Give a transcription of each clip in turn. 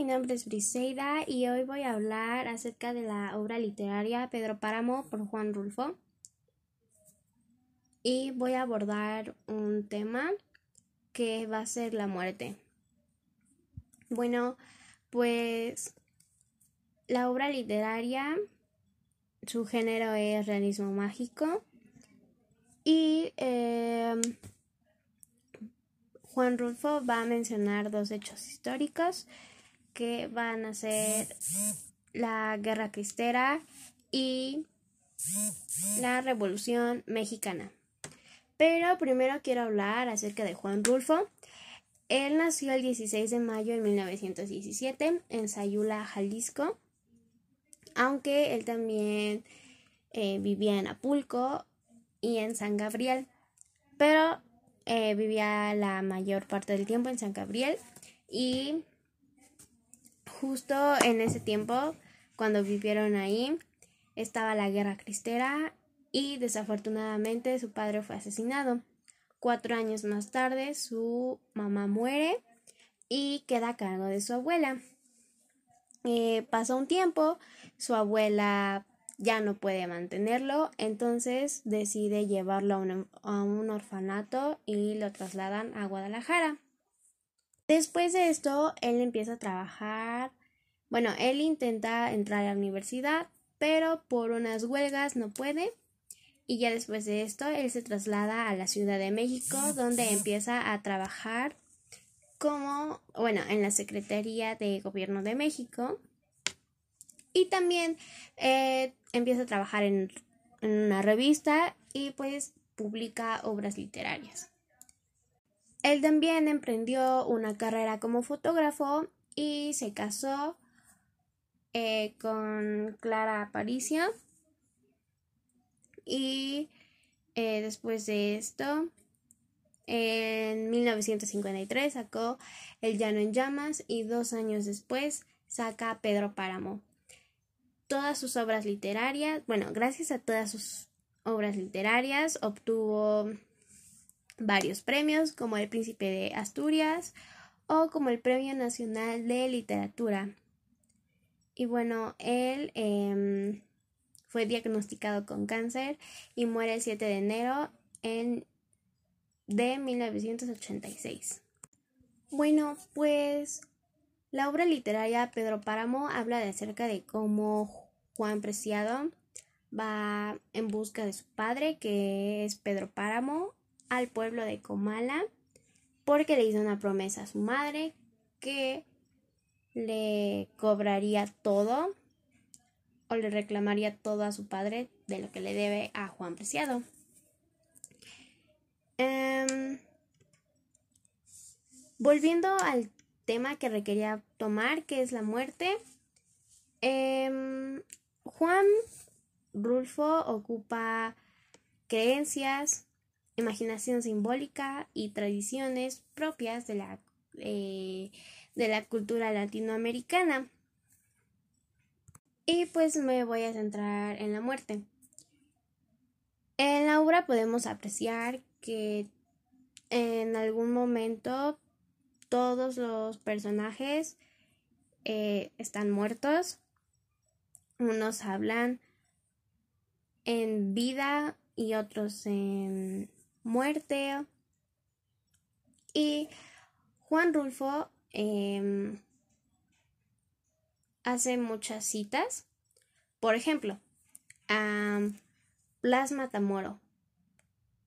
mi nombre es Briseida y hoy voy a hablar acerca de la obra literaria Pedro Páramo por Juan Rulfo. Y voy a abordar un tema que va a ser la muerte. Bueno, pues la obra literaria, su género es realismo mágico y em, Juan Rulfo va a mencionar dos hechos históricos que van a ser la Guerra Cristera y la Revolución Mexicana. Pero primero quiero hablar acerca de Juan Rulfo. Él nació el 16 de mayo de 1917 en Sayula, Jalisco, aunque él también eh, vivía en Apulco y en San Gabriel, pero eh, vivía la mayor parte del tiempo en San Gabriel y justo en ese tiempo, cuando vivieron ahí, estaba la guerra cristera y desafortunadamente su padre fue asesinado. Cuatro años más tarde su mamá muere y queda a cargo de su abuela. Eh, pasó un tiempo, su abuela ya no puede mantenerlo, entonces decide llevarlo a un, a un orfanato y lo trasladan a Guadalajara. Después de esto, él empieza a trabajar. Bueno, él intenta entrar a la universidad, pero por unas huelgas no puede. Y ya después de esto, él se traslada a la Ciudad de México, donde empieza a trabajar como, bueno, en la Secretaría de Gobierno de México. Y también eh, empieza a trabajar en, en una revista y pues publica obras literarias. Él también emprendió una carrera como fotógrafo y se casó eh, con Clara Aparicio. Y eh, después de esto, en 1953 sacó El Llano en Llamas y dos años después saca Pedro Páramo. Todas sus obras literarias, bueno, gracias a todas sus obras literarias obtuvo varios premios como el Príncipe de Asturias o como el Premio Nacional de Literatura. Y bueno, él em, fue diagnosticado con cáncer y muere el 7 de enero en, de 1986. Bueno, pues la obra literaria Pedro Páramo habla de acerca de cómo Juan Preciado va en busca de su padre, que es Pedro Páramo, al pueblo de Comala porque le hizo una promesa a su madre que le cobraría todo o le reclamaría todo a su padre de lo que le debe a Juan Preciado. Em, volviendo al tema que requería tomar, que es la muerte, em, Juan Rulfo ocupa creencias, imaginación simbólica y tradiciones propias de la, eh, de la cultura latinoamericana. Y pues me voy a centrar en la muerte. En la obra podemos apreciar que en algún momento todos los personajes eh, están muertos. Unos hablan en vida y otros en muerte. Y Juan Rulfo em, hace muchas citas. Por ejemplo, a Blas Matamoro.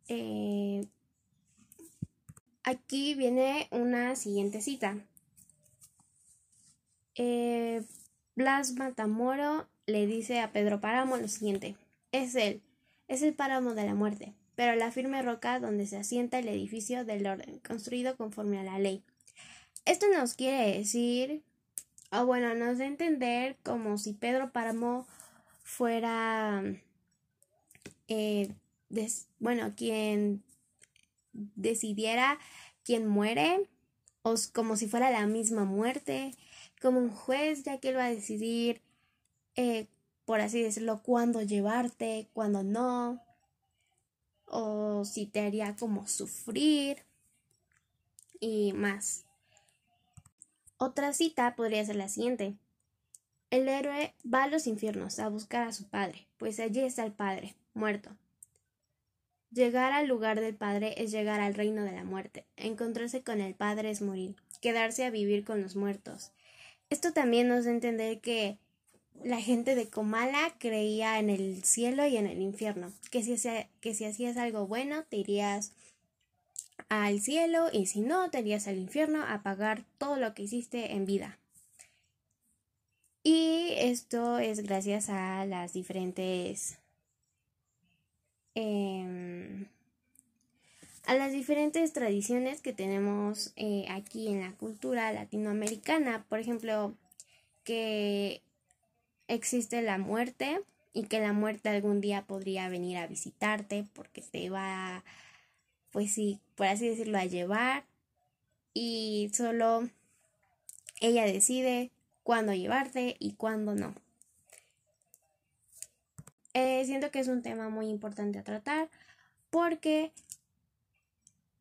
Eh, aquí viene una siguiente cita. Eh, Blas Matamoro le dice a Pedro Páramo lo siguiente. Es él, es el páramo de la muerte pero la firme roca donde se asienta el edificio del orden, construido conforme a la ley. Esto nos quiere decir, o bueno, nos da a entender como si Pedro Páramo fuera, eh, bueno, quien decidiera quién muere, o como si fuera la misma muerte, como un juez, ya que él va a decidir, eh, por así decirlo, cuándo llevarte, cuándo no, o si te haría como sufrir y más. Otra cita podría ser la siguiente. El héroe va a los infiernos a buscar a su padre, pues allí está el padre, muerto. Llegar al lugar del Padre es llegar al reino de la muerte. Encontrarse con el Padre es morir, quedarse a vivir con los muertos. Esto también nos da a entender que la gente de Comala creía en el cielo y en el infierno, que si, que si hacías algo bueno te irías al cielo y si no te irías al infierno a pagar todo lo que hiciste en vida. Y esto es gracias a las diferentes Em, a las diferentes tradiciones que tenemos eh, aquí en la cultura latinoamericana. Por ejemplo, que existe la muerte y que la muerte algún día podría venir a visitarte porque te va, pues sí, por así decirlo, a llevar y solo ella decide cuándo llevarte y cuándo no. Eh, siento que es un tema muy importante a tratar porque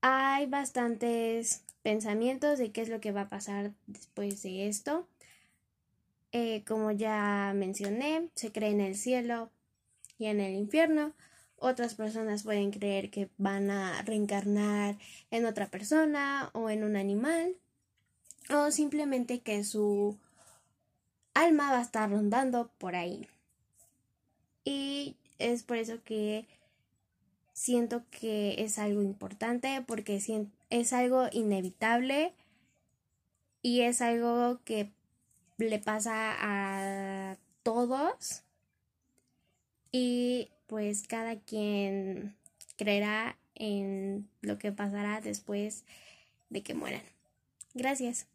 hay bastantes pensamientos de qué es lo que va a pasar después de esto. Eh, como ya mencioné, se cree en el cielo y en el infierno. Otras personas pueden creer que van a reencarnar en otra persona o en un animal. O simplemente que su alma va a estar rondando por ahí. Y es por eso que siento que es algo importante porque es algo inevitable y es algo que le pasa a todos y pues cada quien creerá en lo que pasará después de que mueran. Gracias.